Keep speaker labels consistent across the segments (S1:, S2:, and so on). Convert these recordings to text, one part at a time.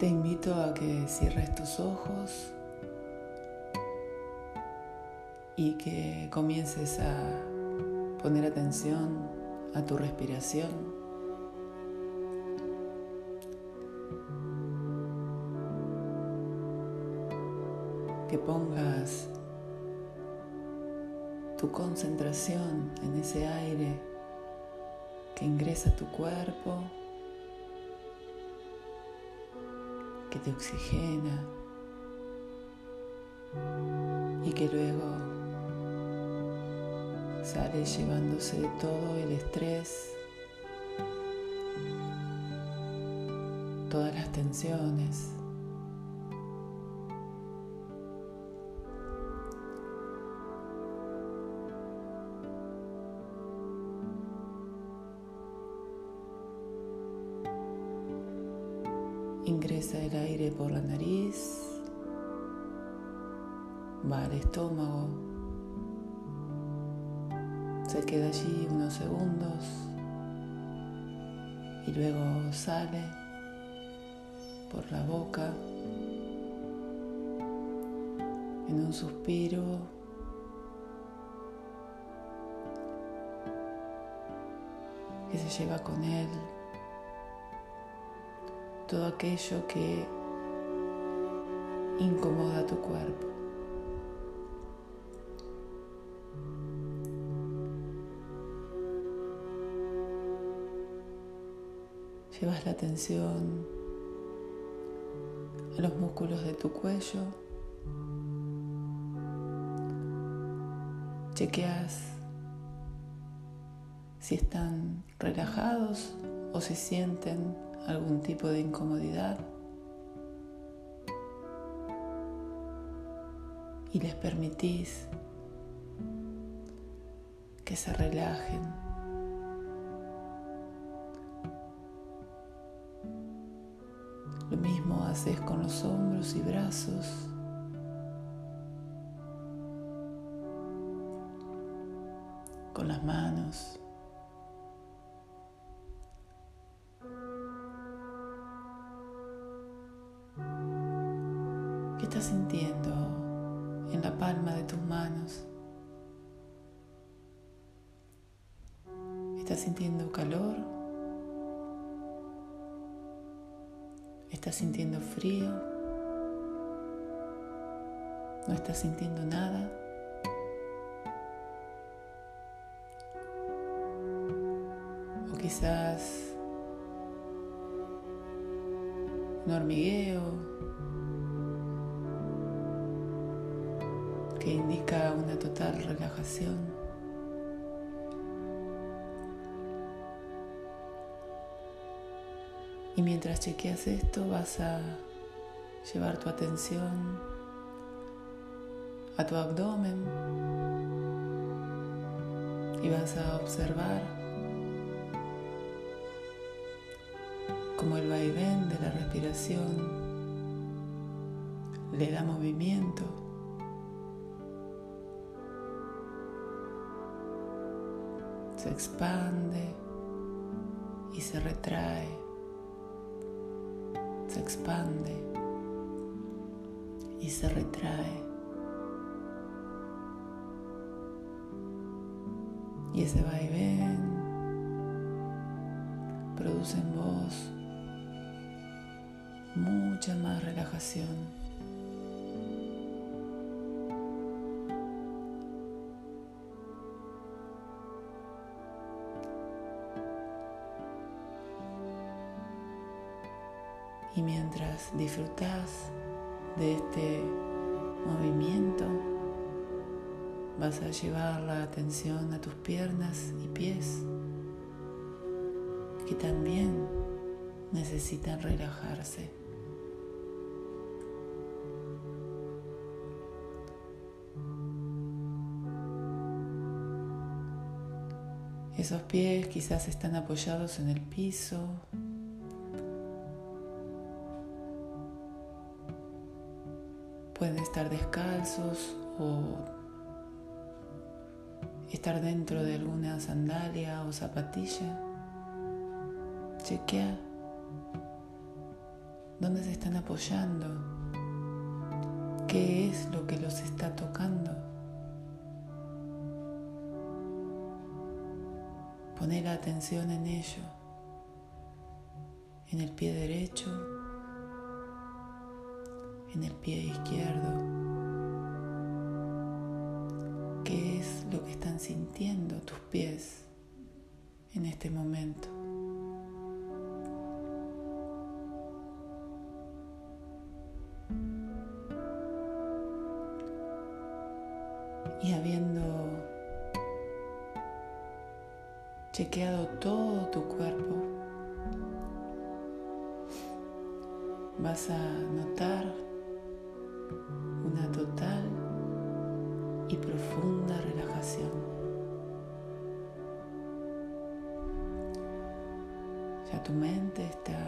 S1: Te invito a que cierres tus ojos y que comiences a poner atención a tu respiración. Que pongas tu concentración en ese aire que ingresa a tu cuerpo, que te oxigena y que luego sale llevándose todo el estrés, todas las tensiones. Estómago, se queda allí unos segundos y luego sale por la boca en un suspiro que se lleva con él todo aquello que incomoda tu cuerpo. Llevas la atención a los músculos de tu cuello. Chequeas si están relajados o si sienten algún tipo de incomodidad. Y les permitís que se relajen. Haces con los hombros y brazos. Con las manos. ¿Qué estás sintiendo en la palma de tus manos? ¿Estás sintiendo calor? ¿Estás sintiendo frío? ¿No estás sintiendo nada? O quizás un hormigueo que indica una total relajación. Y mientras chequeas esto vas a llevar tu atención a tu abdomen y vas a observar cómo el vaivén de la respiración le da movimiento. Se expande y se retrae se expande y se retrae. Y ese vaivén produce en vos mucha más relajación. Mientras disfrutas de este movimiento, vas a llevar la atención a tus piernas y pies, que también necesitan relajarse. Esos pies quizás están apoyados en el piso estar descalzos o estar dentro de alguna sandalia o zapatilla. Chequea ¿Dónde se están apoyando? ¿Qué es lo que los está tocando? Poner la atención en ello, en el pie derecho, en el pie izquierdo. ¿Qué es lo que están sintiendo tus pies en este momento? y habiendo chequeado todo tu cuerpo, vas a notar tu mente está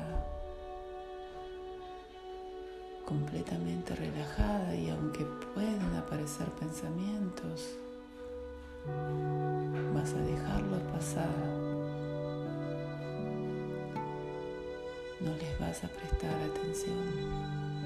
S1: completamente relajada y aunque pueden aparecer pensamientos, vas a dejarlos pasar. No les vas a prestar atención.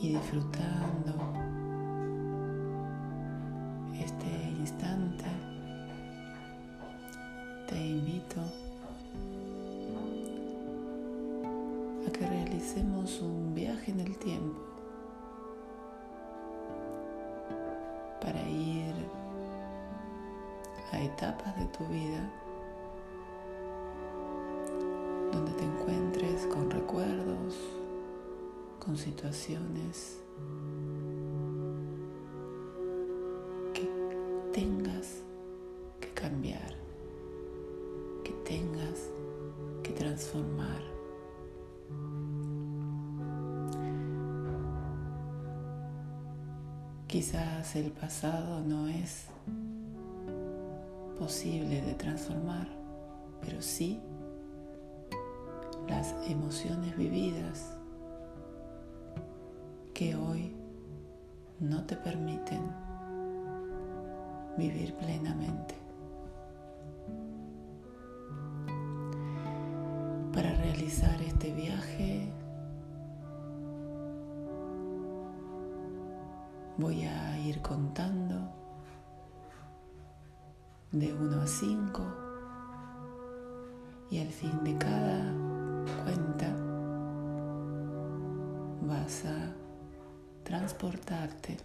S1: Y disfrutando este instante, te invito a que realicemos un viaje en el tiempo para ir etapas de tu vida donde te encuentres con recuerdos, con situaciones que tengas que cambiar, que tengas que transformar. Quizás el pasado no es posible de transformar, pero sí las emociones vividas que hoy no te permiten vivir plenamente. Para realizar este viaje voy a ir contando de 1 a 5 y al fin de cada cuenta vas a transportarte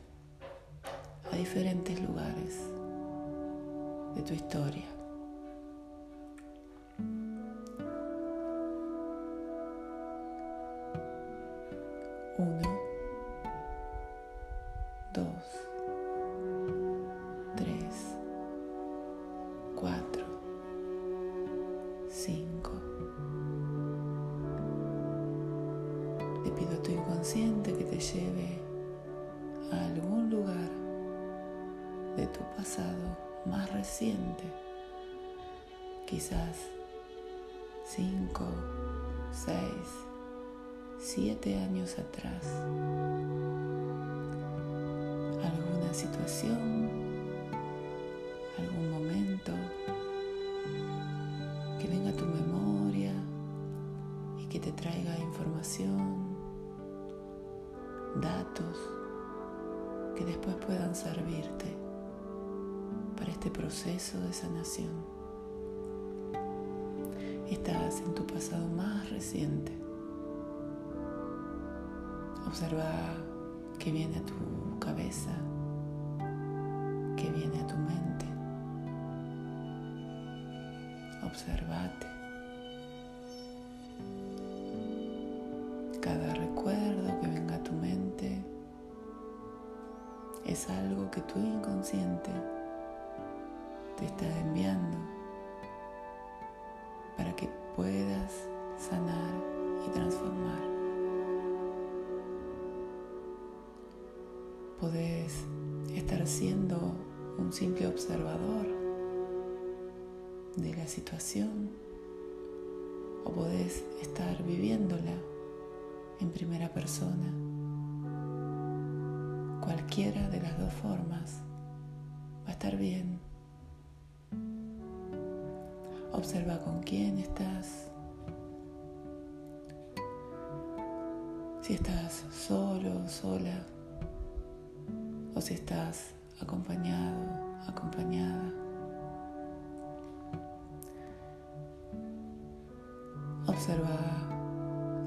S1: a diferentes lugares de tu historia. De tu pasado más reciente, quizás 5, 6, 7 años atrás, alguna situación, algún En tu pasado más reciente. Observa qué viene a tu cabeza, qué viene a tu mente. Observate. Cada recuerdo que venga a tu mente es algo que tu inconsciente te está enviando puedas sanar y transformar. Podés estar siendo un simple observador de la situación o podés estar viviéndola en primera persona. Cualquiera de las dos formas va a estar bien. Observa con quién estás. Si estás solo sola o si estás acompañado, acompañada. Observa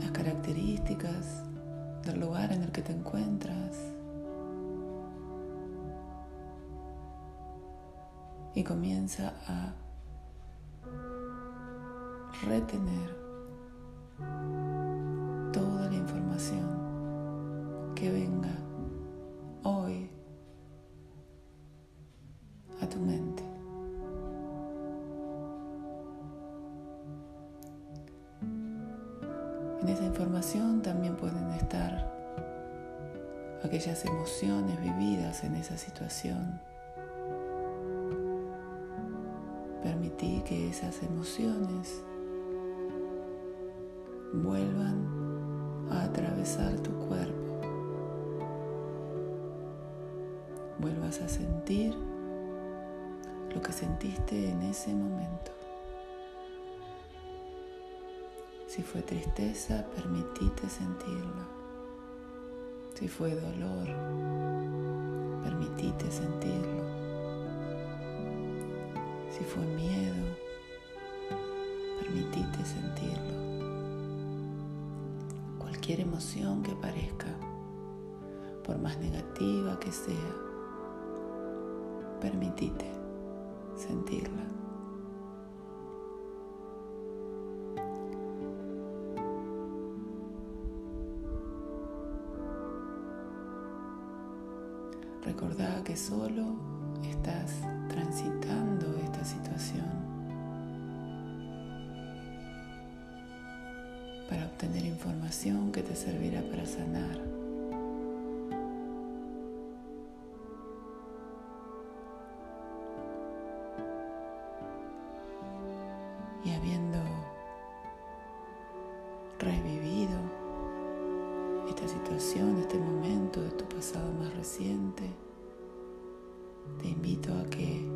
S1: las características del lugar en el que te encuentras y comienza a retener toda la información que venga hoy a tu mente. En esa información también pueden estar aquellas emociones vividas en esa situación. Permití que esas emociones vuelvan a atravesar tu cuerpo. Vuelvas a sentir lo que sentiste en ese momento. Si fue tristeza, permitite sentirlo. Si fue dolor, permitite sentirlo. Si fue miedo, permitite sentirlo. Emoción que parezca, por más negativa que sea, permitite sentirla. Recordá que solo estás transitando esta situación para obtener información que te servirá para sanar. Y habiendo revivido esta situación, este momento de tu pasado más reciente, te invito a que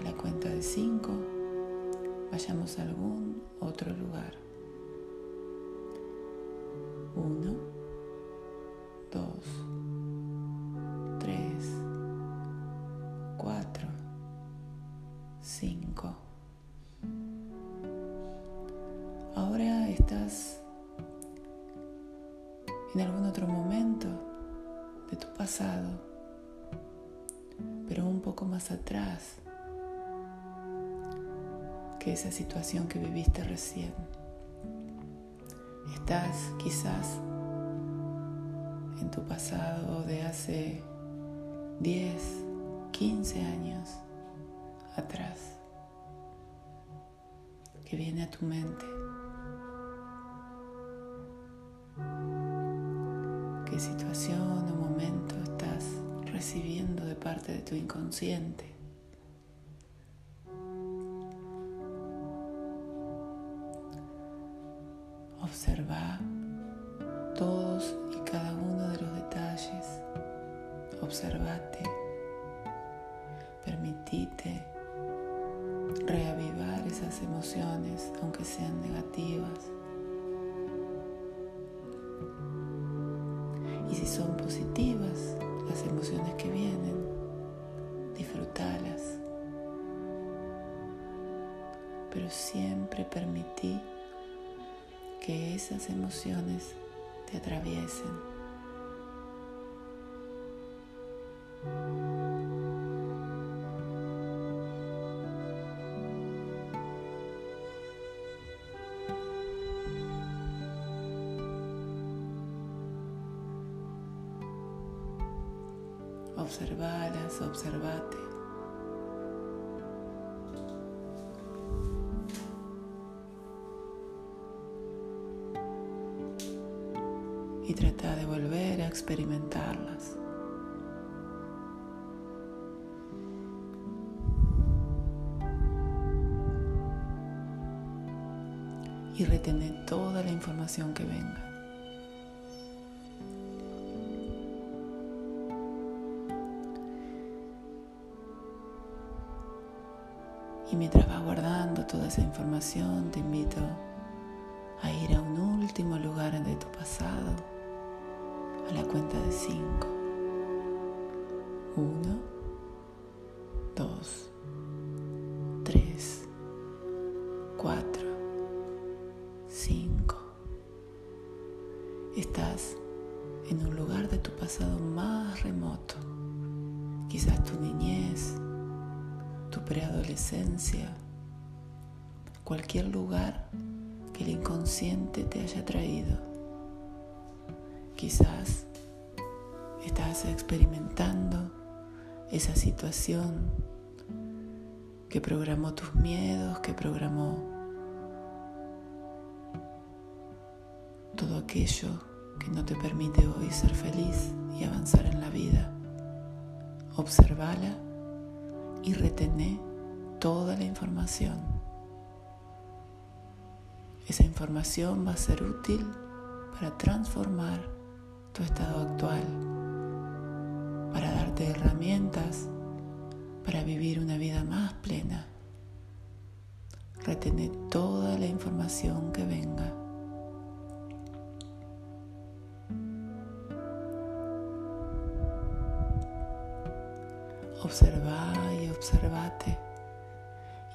S1: a la cuenta de cinco vayamos a algún otro lugar. Uno, dos, tres, cuatro, cinco. Ahora estás en algún otro momento de tu pasado, pero un poco más atrás que esa situación que viviste recién. Estás quizás en tu pasado de hace 10, 15 años atrás, que viene a tu mente. ¿Qué situación o momento estás recibiendo de parte de tu inconsciente? Observa todos y cada uno de los detalles. Observate. Permitite reavivar esas emociones, aunque sean negativas. Y si son positivas las emociones que vienen, disfrutalas. Pero siempre permití que esas emociones te atraviesen. Observalas, observate. y trata de volver a experimentarlas. Y retener toda la información que venga. Y mientras vas guardando toda esa información, te invito a ir a un último lugar de tu pasado la cuenta de cinco. Uno, dos, tres, cuatro, cinco. Estás en un lugar de tu pasado más remoto, quizás tu niñez, tu preadolescencia, cualquier lugar que el inconsciente te haya traído. Quizás estás experimentando esa situación que programó tus miedos, que programó todo aquello que no te permite hoy ser feliz y avanzar en la vida. Observala y retené toda la información. Esa información va a ser útil para transformar tu estado actual, para darte herramientas para vivir una vida más plena. Retener toda la información que venga. Observa y observate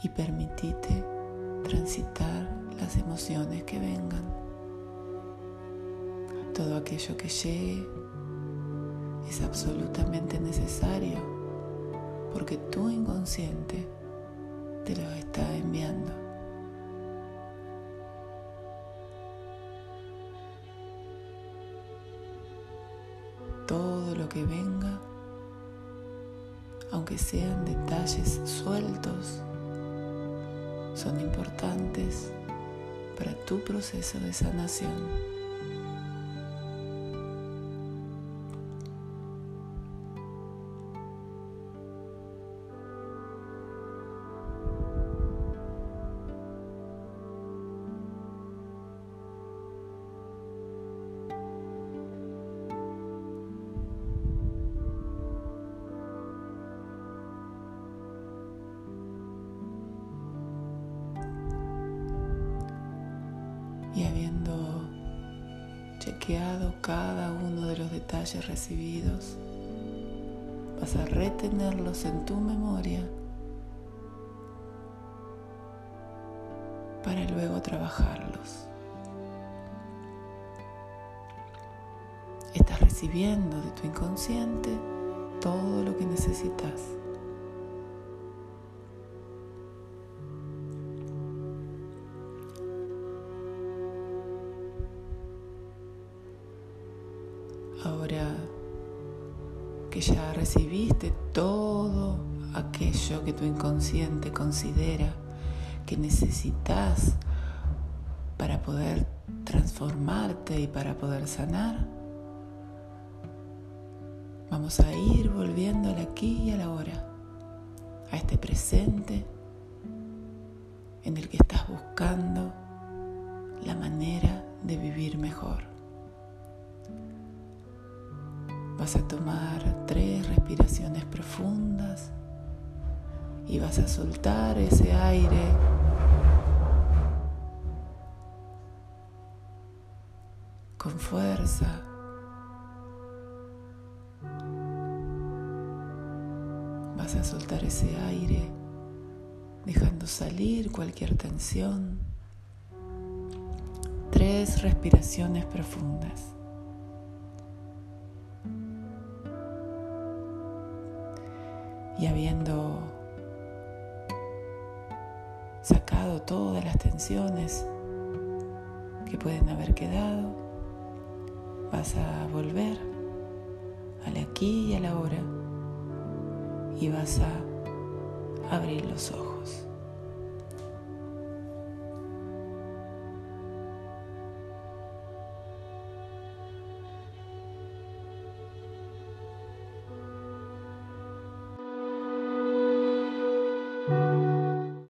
S1: y permitite transitar las emociones que vengan. Todo aquello que llegue es absolutamente necesario porque tu inconsciente te lo está enviando. Todo lo que venga aunque sean detalles sueltos, son importantes para tu proceso de sanación. Cada uno de los detalles recibidos, vas a retenerlos en tu memoria para luego trabajarlos. Estás recibiendo de tu inconsciente todo lo que necesitas. Recibiste todo aquello que tu inconsciente considera que necesitas para poder transformarte y para poder sanar, vamos a ir volviendo al aquí y a la hora, a este presente en el que estás buscando la manera de vivir mejor. Vas a tomar tres respiraciones profundas y vas a soltar ese aire con fuerza. Vas a soltar ese aire dejando salir cualquier tensión. Tres respiraciones profundas. Y habiendo sacado todas las tensiones que pueden haber quedado, vas a volver al aquí y a la hora y vas a abrir los ojos.